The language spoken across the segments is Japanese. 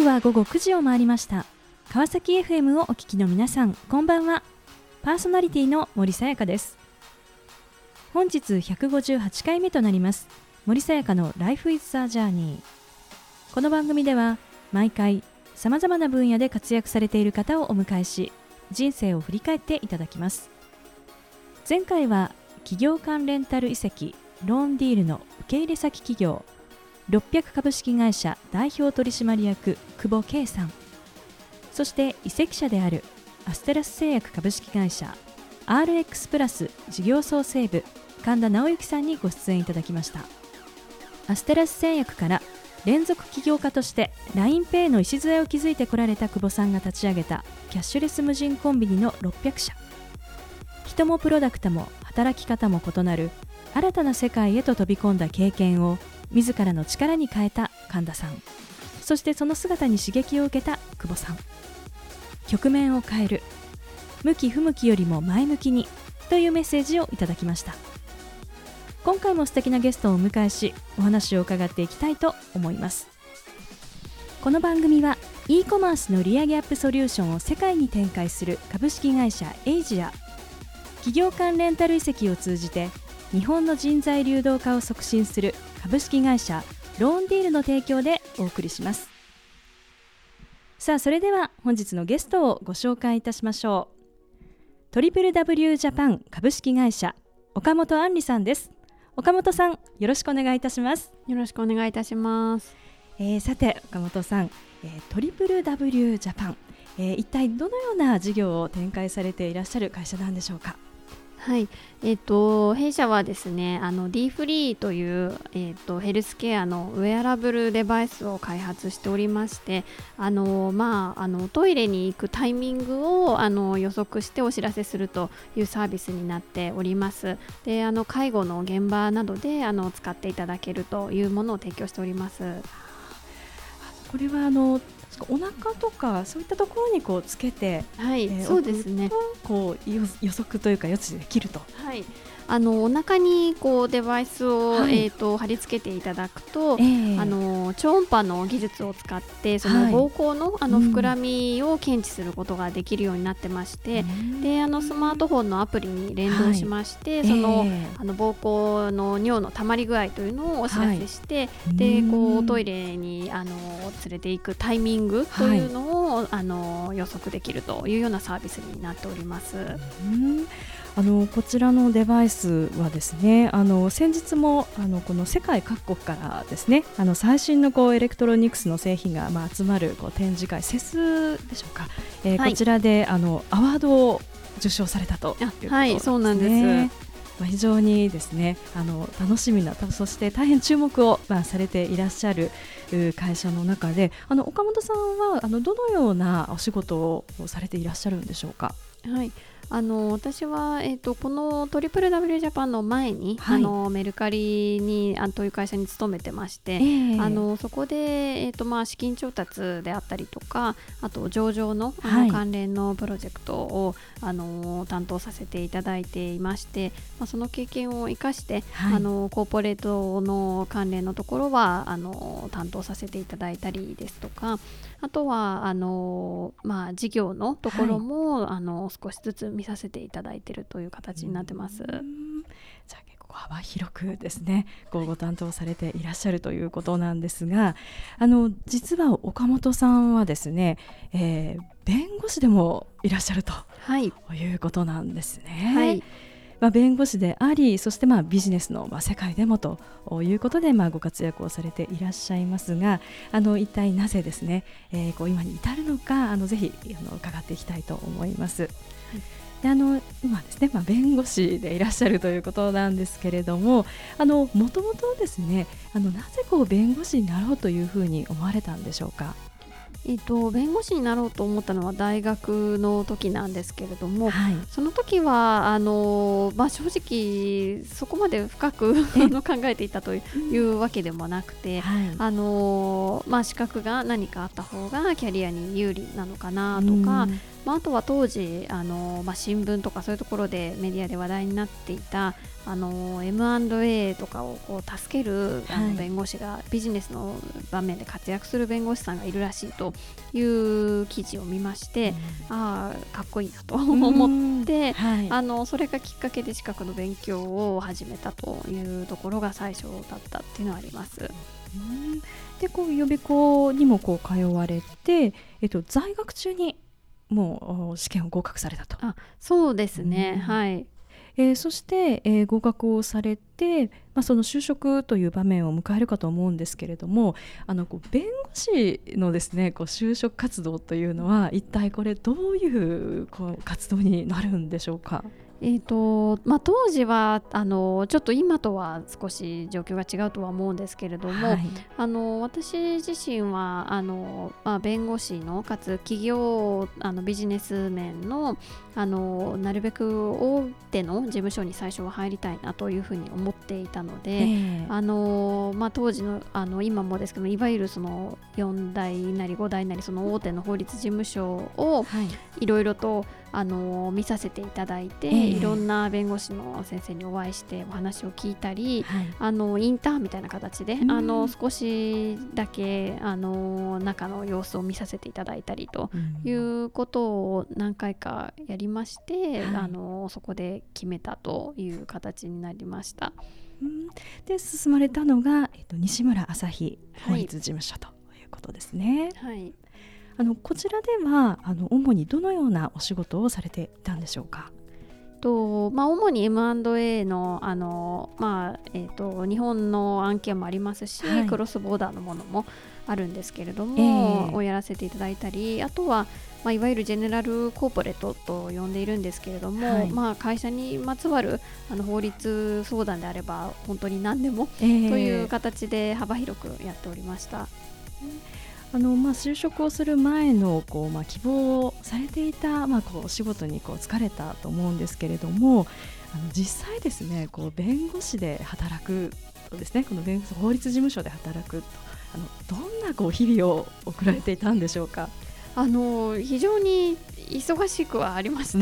刻は午後9時を回りました。川崎 FM をお聞きの皆さんこんばんは。パーソナリティの森さやかです。本日158回目となります。森さやかの Life is a Journey この番組では毎回さまざまな分野で活躍されている方をお迎えし人生を振り返っていただきます。前回は企業間レンタル移籍ローンディールの受け入れ先企業。600株式会社代表取締役久保圭さん。そして移籍者であるアステラス製薬株式会社 RX プラス事業創生部神田直之さんにご出演いただきました。アステラス製薬から連続起業家として LINEPay の礎を築いてこられた久保さんが立ち上げたキャッシュレス無人コンビニの600社。人もプロダクトも働き方も異なる新たな世界へと飛び込んだ経験を自らの力に変えた神田さん。そしてその姿に刺激を受けた久保さん。局面を変える。向き不向きよりも前向きにというメッセージをいただきました。今回も素敵なゲストをお迎えしお話を伺っていきたいと思います。この番組は e コマースの利上げアップソリューションを世界に展開する株式会社エイジア。企業間レンタル移籍を通じて日本の人材流動化を促進する株式会社ローンディールの提供でお送りします。さあそれでは本日のゲストをご紹介いたしましょう。トリプル W ジャパン株式会社岡本杏里さんです。岡本さんよろしくお願いいたします。よろしくお願いいたします。えー、さて岡本さん、えー、トリプル W ジャパン、えー、一体どのような事業を展開されていらっしゃる会社なんでしょうか？はい、えっ、ー、と弊社はですね、あの D フリーというえっ、ー、とヘルスケアのウェアラブルデバイスを開発しておりまして、あのまああのトイレに行くタイミングをあの予測してお知らせするというサービスになっております。で、あの介護の現場などであの使っていただけるというものを提供しております。これはあのお腹とかそういったところにこうつけて、はい、えー、そうですね。こう予測というか予知できると。はい。あのお腹にこうデバイスを、はい、えーと、貼り付けていただくと、えー、あの超音波の技術を使ってその膀胱の,、あの膨らみを検知することができるようになってまして、うん、であのスマートフォンのアプリに連動しまして、はい、そのえー、あの膀胱の尿のたまり具合というのをお知らせして、はい、でこうトイレにあの連れていくタイミングというのを、あの予測できるというようなサービスになっております。うんあのこちらのデバイスはですねあの先日もあのこの世界各国からですねあの最新のこうエレクトロニクスの製品がまあ集まるこう展示会 CES でしょうか、えー、はい、こちらであのアワードを受賞されたということです、ね、はいそうなんです。まあ、非常にですねあの楽しみなそして大変注目を、まあ、されていらっしゃる会社の中であの岡本さんはあのどのようなお仕事をされていらっしゃるんでしょうか？はいあの私は、えーと、このトリプル W ジャパンの前に、はい、あのメルカリにあという会社に勤めてまして、えー、あのそこで、えーとまあ、資金調達であったりとかあと上場のあの、関連のプロジェクトをあの担当させていただいていまして、まあ、その経験を生かして、はい、あのコーポレートの関連のところはあの担当させていただいたりですとかあとはあの、まあ、事業のところも、はい、あの少しずつ見させていただいているという形になってます。じゃあ結構幅広くですねごご担当されていらっしゃるということなんですがあの実は岡本さんはですね、えー、弁護士でもいらっしゃると、はい、いうことなんですね。はいまあ、弁護士でありそしてまあビジネスのまあ世界でもということでまあご活躍をされていらっしゃいますがあの一体なぜですね、えー、こう今に至るのかあのぜひあの伺っていきたいと思います。はいであの今ですね、まあ、弁護士でいらっしゃるということなんですけれどもあのもともとですねあのなぜこう弁護士になろうというふうに思われたんでしょうか？えーと、弁護士になろうと思ったのは大学の時なんですけれども、はい、その時はあの、まあ、正直そこまで深く 考えていたというわけでもなくて、はい、あのまあ、資格が何かあった方がキャリアに有利なのかなとか、まあ、あとは当時あの、まあ、新聞とかそういうところでメディアで話題になっていたあの M&A とかをこう助けるあの弁護士が、はい、ビジネスの場面で活躍する弁護士さんがいるらしいという記事を見まして、うん、ああかっこいいなと思って、はい、あのそれがきっかけで資格の勉強を始めたというところが最初だったっていうのはあります。うん。でこう予備校にもこう通われて、えっと、在学中にもう試験を合格されたと。あそうですね、うん、はいえー、そして、えー、合格をされて、まあ、その就職という場面を迎えるかと思うんですけれどもあのこう弁護士のですねこう就職活動というのは一体これどういうこう活動になるんでしょうか？えーとまあ、当時はあのちょっと今とは少し状況が違うとは思うんですけれども、はい、あの私自身はあの、まあ、弁護士のかつ企業あのビジネス面のあのなるべく大手の事務所に最初は入りたいなというふうに思っていたので、えー、あのまあ、当時のあの今もですけどいわゆるその4代なり5代なりその大手の法律事務所をいろいろと、あの見させていただいて、えー、いろんな弁護士の先生にお会いしてお話を聞いたり、はい、あのインターンみたいな形で、あの少しだけあの中の様子を見させていただいたりということを何回かやりまして、あのそこで決めたという形になりました。で進まれたのが、えっと、西村朝日法律事務所ということですね。はい、あのこちらではあの主にどのようなお仕事をされていたんでしょうか？とまあ、主に M&A のあの、まあえーと、日本の案件もありますし、はい、クロスボーダーのものもあるんですけれども、えー、をやらせていただいたりあとは、まあ、いわゆるジェネラルコーポレートと呼んでいるんですけれども、はい、まあ、会社にまつわるあの法律相談であれば本当に何でも、えー、という形で幅広くやっておりました。あのまあ、就職をする前のこう、まあ、希望をされていた、まあ、こうお仕事にこう疲れたと思うんですけれどもあの実際ですねこう弁護士で働くとですねこの弁護士法律事務所で働くとあのどんなこう日々を送られていたんでしょうか？あの非常に忙しくはありました。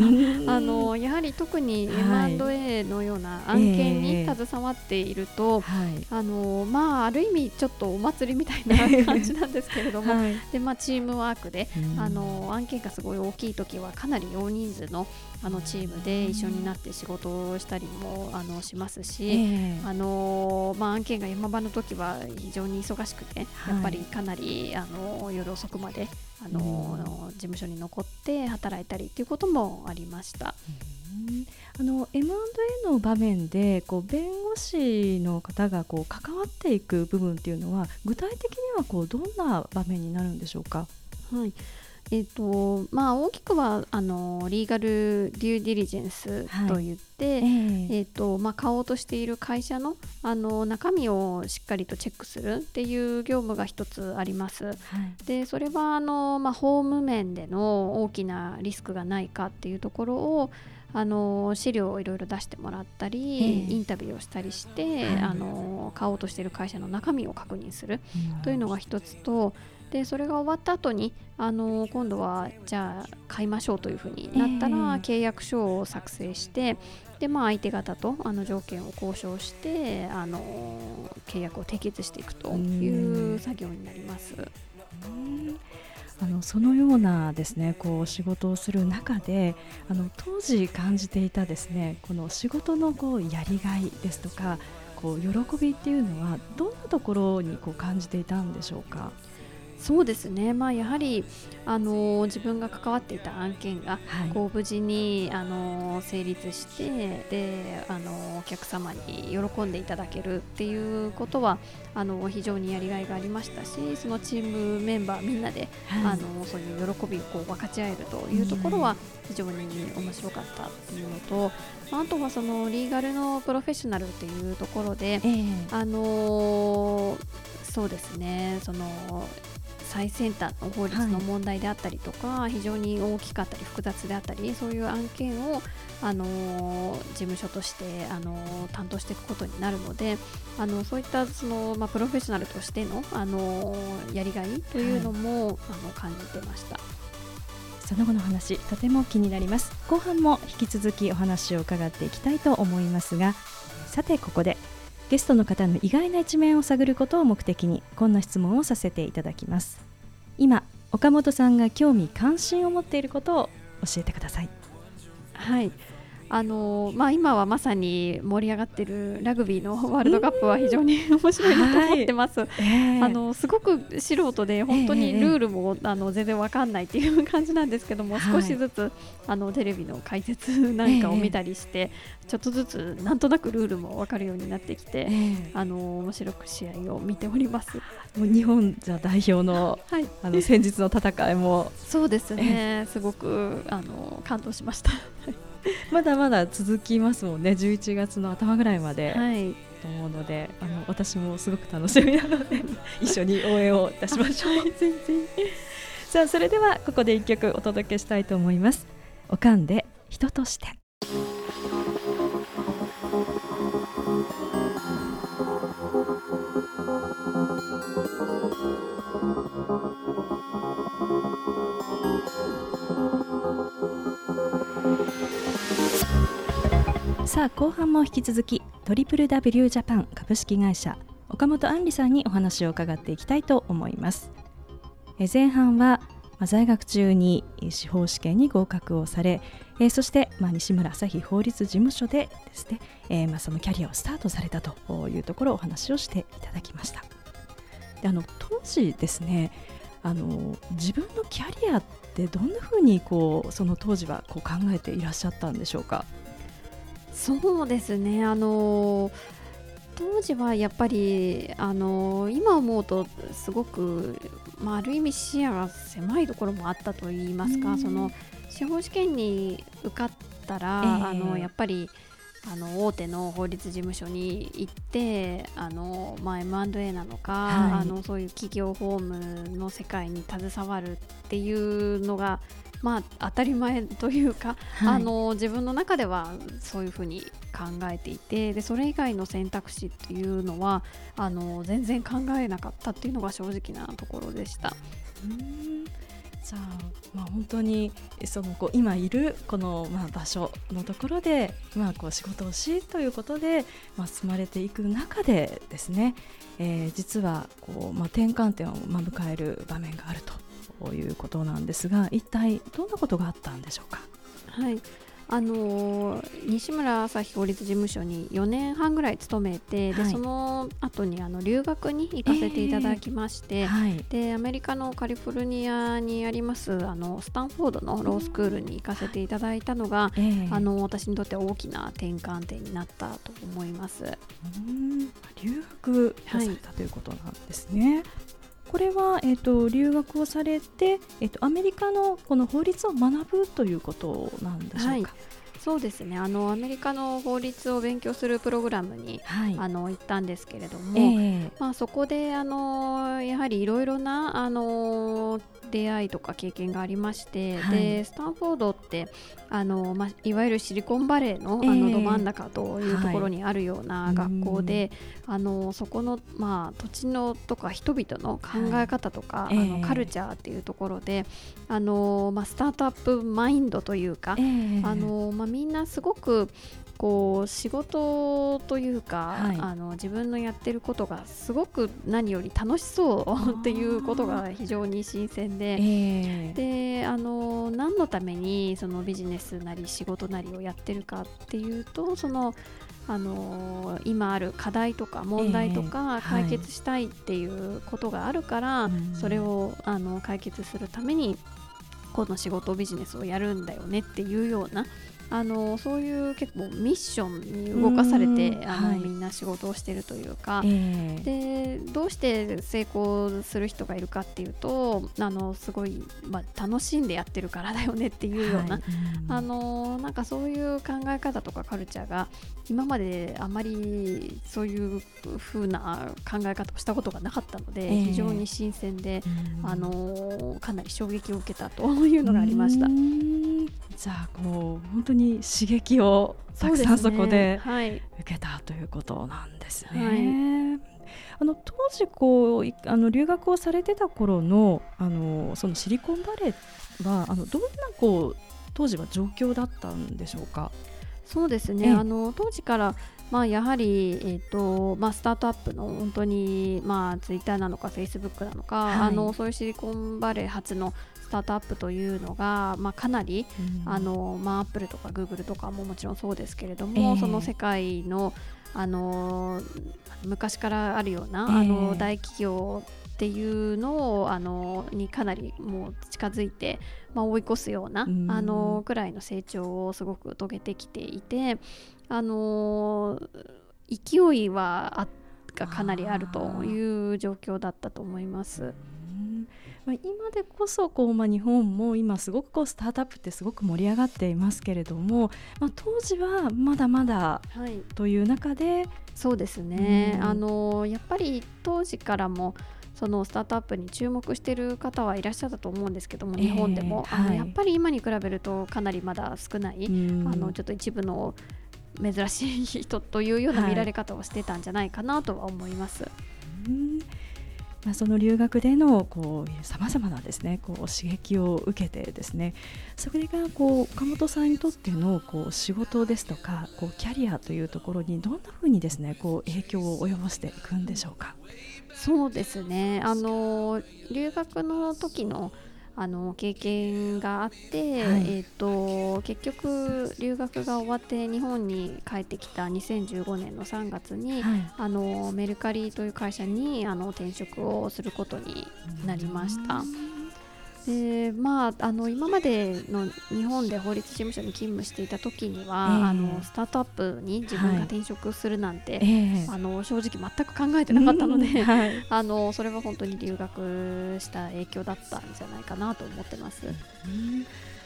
あのやはり特に M&A のような案件に携わっていると、はい、あのまあある意味ちょっとお祭りみたいな感じなんですけれども、はい、でまあチームワークで、あの案件がすごい大きい時はかなり大人数のあのチームで一緒になって仕事をしたりもあのしますし、えー、あのまあ、案件が山場の時は非常に忙しくて、はい、やっぱりかなりあの夜遅くまであの、事務所に残って働いたりということもありました。あの M&A の場面でこう弁護士の方がこう関わっていく部分っていうのは具体的にはこうどんな場面になるんでしょうか？はいえーとまあ、大きくはあのリーガルデューディリジェンスといって、はい、え。ー、えーとまあ、買おうとしている会社のあの中身をしっかりとチェックするっていう業務が一つあります。はい、でそれはあの、まあ、法務面での大きなリスクがないかっていうところをあの資料をいろいろ出してもらったり、えー、インタビューをしたりして、はい、あの買おうとしている会社の中身を確認するというのが一つと。でそれが終わった後にあの今度はじゃあ買いましょうというふうになったら、えー、契約書を作成してで、まあ、相手方とあの条件を交渉してあの契約を締結していくという作業になります。あのそのようなですねこう仕事をする中であの当時感じていたですねこの仕事のこうやりがいですとかこう喜びっていうのはどんなところにこう感じていたんでしょうか？そうですね、まあ、やはり、あの自分が関わっていた案件が、こう無事に、あの成立してで、あのお客様に喜んでいただけるっていうことはあの非常にやりがいがありましたしそのチームメンバーみんなで、はい、あのそういう喜びをこう分かち合えるというところは非常に面白かったっていうのと、あとはそのリーガルのプロフェッショナルっていうところで、えー、あのそうですね。その最先端の法律の問題であったりとか、はい、非常に大きかったり複雑であったりそういう案件を、あの事務所として、あの担当していくことになるのであのそういったその、まあ、プロフェッショナルとしての、あのやりがいというのも、はい、あの感じてました。その後の話とても気になります。後半も引き続きお話を伺っていきたいと思いますがさてここでゲストの方の意外な一面を探ることを目的にこんな質問をさせていただきます。今岡本さんが興味関心を持っていることを教えてください。はい。あのまあ、今はまさに盛り上がっているラグビーのワールドカップは非常に 面白いなと思ってます。はい。えー、あのすごく素人で本当にルールも、えー、あの全然わかんないっていう感じなんですけども、少しずつあのテレビの解説なんかを見たりして、えー、ちょっとずつなんとなくルールもわかるようになってきて、あの面白く試合を見ております。もう日本じゃ代表の、はい、あの先日の戦いも。そうですね、すごくあの感動しました。まだまだ続きますもんね。11月の頭ぐらいまで、はい、と思うのであの私もすごく楽しみなので一緒に応援をいたしましょう。全然。さあそれではここで一曲お届けしたいと思います。おかんで人としてさあ後半も引き続きトリプル W ジャパン株式会社岡本杏里さんにお話を伺っていきたいと思います。え前半はま在学中に司法試験に合格をされ、えそして、ま西村朝日法律事務所でですね、えまそのキャリアをスタートされたというところをお話をしていただきました。であの当時ですねあの自分のキャリアってどんなふうにこうその当時はこう考えていらっしゃったんでしょうか？そうですね。あの当時はやっぱりあの今思うとすごく、まあ、ある意味視野が狭いところもあったといいますか、その司法試験に受かったら、えー、あのやっぱりあの大手の法律事務所に行ってあの、まあ、M&A なのか、はい、あのそういう企業法務の世界に携わるっていうのがまあ、当たり前というか、はい、あの自分の中ではそういうふうに考えていてでそれ以外の選択肢っていうのはあの全然考えなかったっていうのが正直なところでした。うんじゃあ、まあ、本当にそのこう今いるこの、まあ、場所のところで、まあ、こう仕事をしということで、まあ、進まれていく中でですね、えー、実はこう、まあ、転換点を、ま、迎える場面があるとということなんですが一体どんなことがあったんでしょうか？はいあの西村朝日法律事務所に4年半ぐらい勤めて、はい、でその後にあの留学に行かせていただきまして、えーはい、でアメリカのカリフォルニアにありますあのスタンフォードのロースクールに行かせていただいたのが、えー、あの私にとって大きな転換点になったと思います。うん。留学された、ということなんですね。これは、えーと、留学をされて、えーと、アメリカのこの法律を学ぶということなんでしょうか？はい。そうですね。あのアメリカの法律を勉強するプログラムに、はい、あの行ったんですけれども、えー、まあ、そこであのやはりいろいろなあの出会いとか経験がありまして、はい、でスタンフォードってあの、まあ、いわゆるシリコンバレーの,、あのど真ん中というところにあるような学校で、はい、あのそこの、まあ、土地のとか人々の考え方とか、はい、あのカルチャーっていうところで、あのまあ、スタートアップマインドというか、あのまあ、みんなすごくこう仕事というか、はい、あの自分のやってることがすごく何より楽しそうっていうことが非常に新鮮で、えー、であの何のためにそのビジネスなり仕事なりをやってるかっていうとそのあの今ある課題とか問題とか解決したいっていうことがあるから、えーはい、それをあの解決するためにこの仕事ビジネスをやるんだよねっていうようなあのそういう結構ミッションに動かされてあの、はい、みんな仕事をしてるというか、えー、でどうして成功する人がいるかっていうとあのすごい、まあ、楽しんでやってるからだよねっていうような、はい、あのなんかそういう考え方とかカルチャーが今まであまりそういう風な考え方をしたことがなかったので、えー、非常に新鮮で、あのかなり衝撃を受けたというのがありました。じゃあこう本当に刺激をたくさんそこで受けたということなんですね。あの当時こうあの留学をされてた頃のあのそのシリコンバレーはあのどんなこう当時は状況だったんでしょうか？そうですね、あの当時からまあ、やはり、えーとまあ、スタートアップの本当に、まあ、ツイッターなのかフェイスブックなのか、はい、あのそういうシリコンバレー発のスタートアップというのが、まあ、かなり、うん、あのまあ、アップルとかグーグルとかももちろんそうですけれども、えー、その世界のあの昔からあるような、えー、あの大企業っていうのをあのにかなりもう近づいて、まあ、追い越すような、うん、あのくらいの成長をすごく遂げてきていてあの勢いはあがかなりあるという状況だったと思います。まあ、今でこそこう、まあ、日本も今すごくこうスタートアップってすごく盛り上がっていますけれども、まあ、当時はまだまだという中で、はい、そうですね、うん、あのやっぱり当時からもそのスタートアップに注目している方はいらっしゃったと思うんですけども日本でも、えー、あのやっぱり今に比べるとかなりまだ少ない、あのちょっと一部の珍しい人というような見られ方をしてたんじゃないかなとは思います。はいまあ、その留学でのさまざまなですねこう刺激を受けてですねそれがこう岡本さんにとってのこう仕事ですとかこうキャリアというところにどんなふうにですねこう影響を及ぼしていくんでしょうか？そうですねあの留学の時のあの経験があって、はい、えーと、結局留学が終わって日本に帰ってきた2015年の3月に、はい、あのメルカリという会社にあの転職をすることになりました。でまあ、あの今までの日本で法律事務所に勤務していた時には、えー、あのスタートアップに自分が転職するなんて、はい、あの正直全く考えてなかったので、はい、あのそれは本当に留学した影響だったんじゃないかなと思ってます。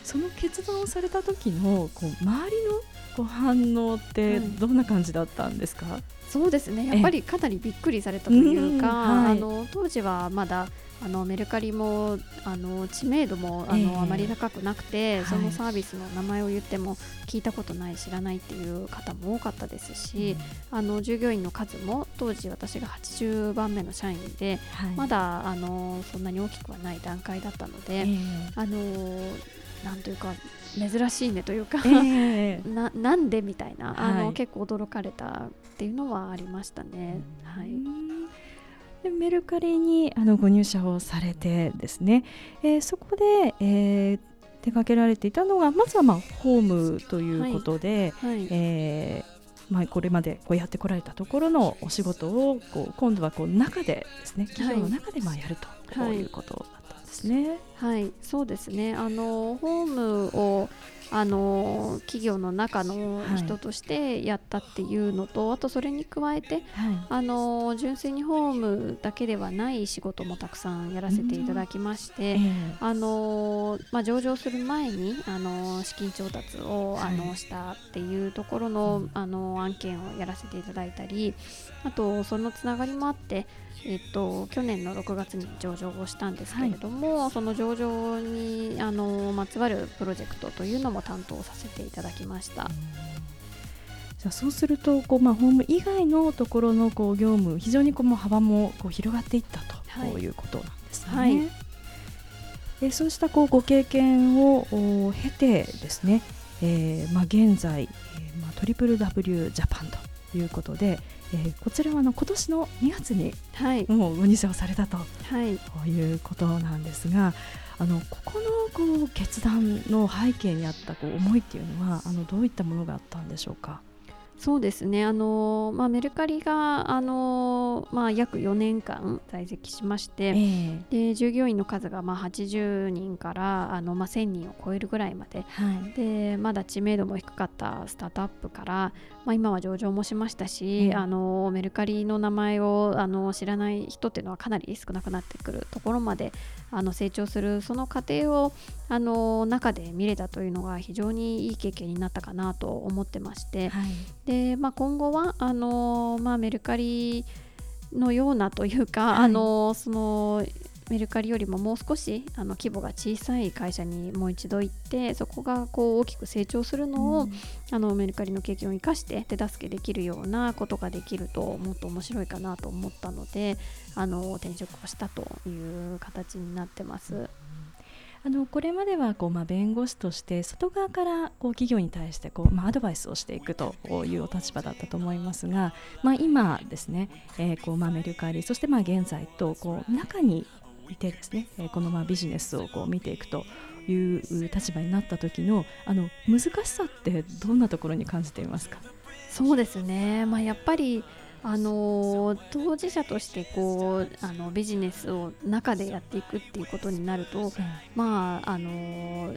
その決断をされた時のこう周りのご反応ってどんな感じだったんですか、はい、そうですね。やっぱりかなりびっくりされたというか、はい、あの当時はまだあのメルカリもあの知名度もあの、えー、あまり高くなくて、そのサービスの名前を言っても聞いたことない知らないっていう方も多かったですし、うん、あの従業員の数も当時私が80番目の社員で、はい、まだあのそんなに大きくはない段階だったので、えー、あのなんというか珍しいねというかえー、ななんでみたいなあの、はい、結構驚かれたっていうのはありましたね。はいでメルカリにあのご入社をされてですね、えー、そこで、えー、手掛けられていたのがまずは、まあ、ホームということで、はい。はい、えー、まあ、これまでこうやってこられたところのお仕事をこう今度はこう中でですね企業の中でまあやると、こういうことだったんですね。はい、そうですね。あのホームをあの企業の中の人としてやったっていうのと、はい、あとそれに加えて、はい、あの純粋にホームだけではない仕事もたくさんやらせていただきまして、あのまあ、上場する前にあの資金調達を、あのしたっていうところの,、あの案件をやらせていただいたりあとそのつながりもあってえっと、去年の6月に上場をしたんですけれども、はい、その上場にあのまつわるプロジェクトというのも担当させていただきました。じゃあそうするとこう、まあ、ホーム以外のところのこう業務非常にこうも幅もこう広がっていったと、はい、いうことなんですね。はい、えそうしたこうご経験を経てですね、えーまあ、現在、えーまあ、トリプル W ジャパンということで、えー、こちらはあの今年の2月にもうご入社をされたと、はい、いうことなんですがあのここのこう決断の背景にあったこう思いっていうのはあのどういったものがあったんでしょうか？そうですね。あの、まあ、メルカリがあの、まあ、約4年間在籍しまして、えー、で従業員の数がまあ80人からあの、まあ、1000人を超えるぐらいまではい、でまだ知名度も低かったスタートアップから、まあ、今は上場もしましたし、うん、あのメルカリの名前をあの知らない人っていうのはかなり少なくなってくるところまであの成長するその過程をあの中で見れたというのが非常にいい経験になったかなと思ってまして、はい、でまあ、今後はあの、まあ、メルカリのようなというか、はい、あのそのメルカリよりももう少しあの規模が小さい会社にもう一度行ってそこがこう大きく成長するのを、うん、あのメルカリの経験を生かして手助けできるようなことができるともっと面白いかなと思ったのであの転職をしたという形になってます。あのこれまではこう、まあ、弁護士として外側からこう企業に対してこう、まあ、アドバイスをしていくというお立場だったと思いますが、まあ、今ですね、えーこうまあ、メルカリそしてまあ現在とこう中にいてですね、えー、このまあビジネスをこう見ていくという立場になった時のあの難しさってどんなところに感じていますか？そうですね、まあ、やっぱりあの当事者としてこうあのビジネスを中でやっていくっていうことになると、うん、まああの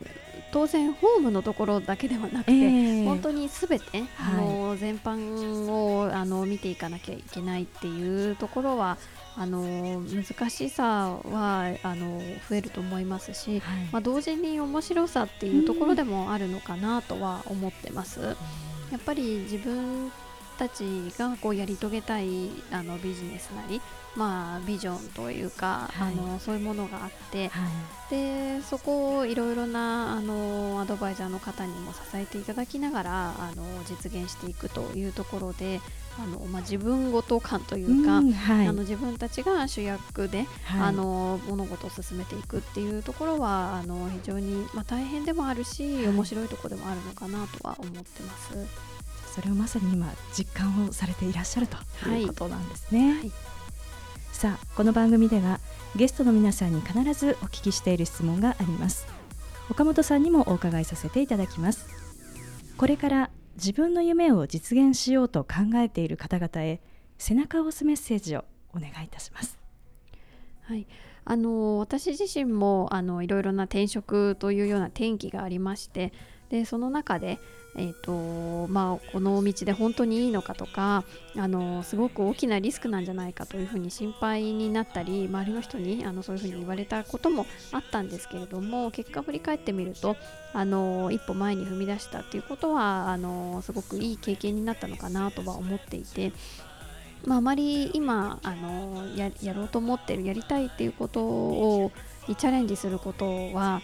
当然ホームのところだけではなくて、えー、本当にすべて、はい、あの全般をあの見ていかなきゃいけないっていうところはあの難しさはあの増えると思いますし、はい、まあ、同時に面白さっていうところでもあるのかなとは思ってます。やっぱり自分たちがこうやり遂げたいあのビジネスなり、まあ、ビジョンというか、はい、あのそういうものがあって、はい、でそこをいろいろなあのアドバイザーの方にも支えていただきながらあの実現していくというところであの、まあ、自分ごと感というか、うんはい、あの自分たちが主役で、あの物事を進めていくっていうところはあの非常に、まあ、大変でもあるし、面白いところでもあるのかなとは思ってます。それをまさに今実感をされていらっしゃるということなんですね、はいはい、さあこの番組ではゲストの皆さんに必ずお聞きしている質問があります。岡本さんにもお伺いさせていただきます。これから自分の夢を実現しようと考えている方々へ背中を押すメッセージをお願いいたします。はい。あの私自身もあのいろいろな転職というような転機がありましてでその中でえーとまあ、この道で本当にいいのかとかあのすごく大きなリスクなんじゃないかというふうに心配になったり周りの人にあのそういうふうに言われたこともあったんですけれども結果振り返ってみるとあの一歩前に踏み出したっていうことはあのすごくいい経験になったのかなとは思っていてまあ、あまり今あのやろうと思ってるやりたいっていうことをにチャレンジすることは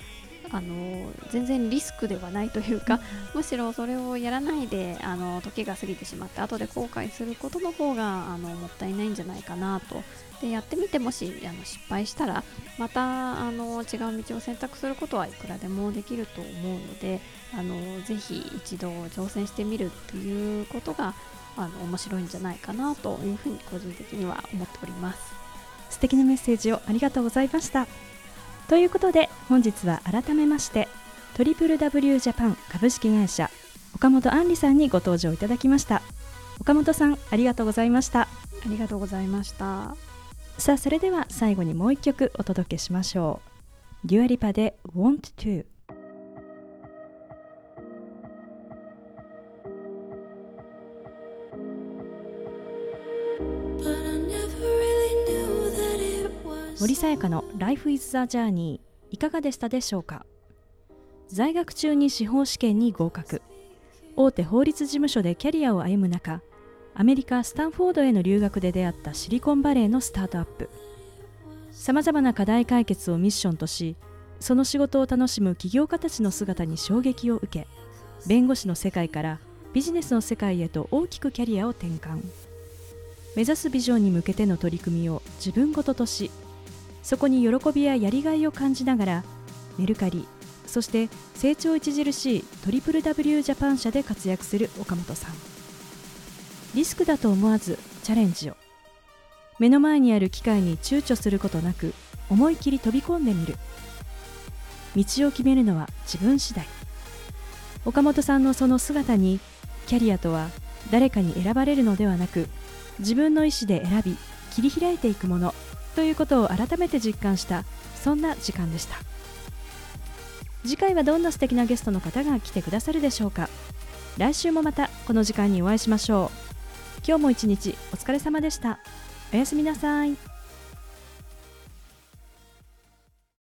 あの全然リスクではないというか、むしろそれをやらないであの時が過ぎてしまって後で後悔することの方があのもったいないんじゃないかなと。でやってみてもしあの失敗したらまたあの違う道を選択することはいくらでもできると思うのであのぜひ一度挑戦してみるっていうことがあの面白いんじゃないかなというふうに個人的には思っております。素敵なメッセージをありがとうございましたということで本日は改めましてトリプル W ジャパン株式会社岡本杏里さんにご登場いただきました。岡本さんありがとうございました。ありがとうございました。さあそれでは最後にもう一曲お届けしましょう。デュアリパで Want to 森さやかの Life is the Journey いかがでしたでしょうか？在学中に司法試験に合格。大手法律事務所でキャリアを歩む中アメリカ・スタンフォードへの留学で出会ったシリコンバレーのスタートアップ。さまざまな課題解決をミッションとしその仕事を楽しむ起業家たちの姿に衝撃を受け弁護士の世界からビジネスの世界へと大きくキャリアを転換。目指すビジョンに向けての取り組みを自分ごととしそこに喜びややりがいを感じながらメルカリそして成長著しいトリプル W ジャパン社で活躍する岡本さん。リスクだと思わずチャレンジを。目の前にある機会に躊躇することなく思い切り飛び込んでみる。道を決めるのは自分次第。岡本さんのその姿にキャリアとは誰かに選ばれるのではなく自分の意思で選び切り開いていくもの。ということを改めて実感したそんな時間でした。次回はどんな素敵なゲストの方が来てくださるでしょうか。来週もまたこの時間にお会いしましょう。今日も一日お疲れ様でした。おやすみなさい。